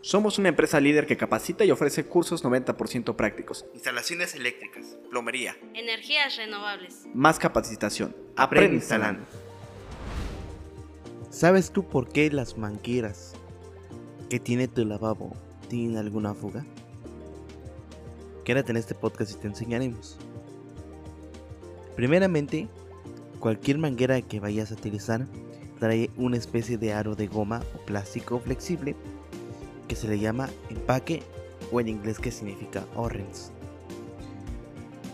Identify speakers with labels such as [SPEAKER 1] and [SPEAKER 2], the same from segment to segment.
[SPEAKER 1] Somos una empresa líder que capacita y ofrece cursos 90% prácticos.
[SPEAKER 2] Instalaciones eléctricas,
[SPEAKER 1] Plomería.
[SPEAKER 3] Energías renovables.
[SPEAKER 1] Más capacitación.
[SPEAKER 2] Aprende instalando.
[SPEAKER 4] ¿Sabes tú por qué las mangueras que tiene tu lavabo tienen alguna fuga? Quédate en este podcast y te enseñaremos. Primeramente, cualquier manguera que vayas a utilizar trae una especie de aro de goma o plástico flexible que se le llama empaque o en inglés que significa orange.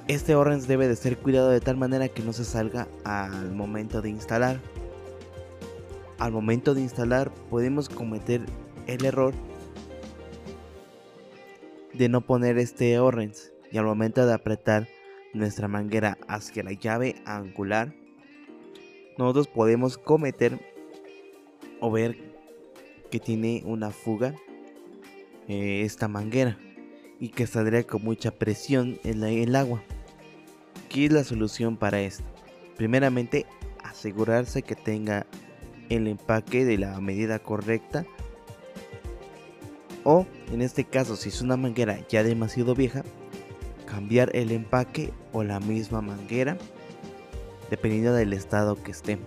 [SPEAKER 4] Este orange debe de ser cuidado de tal manera que no se salga al momento de instalar. Al momento de instalar podemos cometer el error de no poner este orange y al momento de apretar nuestra manguera hacia la llave angular nosotros podemos cometer o ver que tiene una fuga eh, esta manguera y que saldría con mucha presión en el agua. ¿Qué es la solución para esto? Primeramente, asegurarse que tenga el empaque de la medida correcta. O, en este caso, si es una manguera ya demasiado vieja, cambiar el empaque o la misma manguera, dependiendo del estado que esté.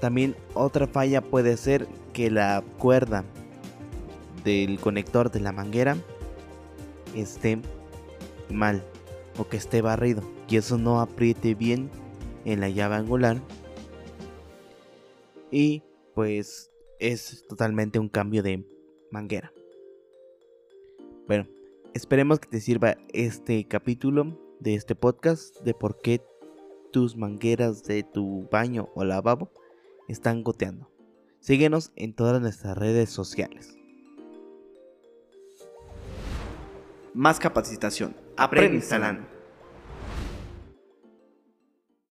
[SPEAKER 4] También otra falla puede ser que la cuerda del conector de la manguera esté mal o que esté barrido y eso no apriete bien en la llave angular y pues es totalmente un cambio de manguera. Bueno, esperemos que te sirva este capítulo de este podcast de por qué tus mangueras de tu baño o lavabo están goteando. Síguenos en todas nuestras redes sociales.
[SPEAKER 1] Más capacitación.
[SPEAKER 2] Aprende instalando.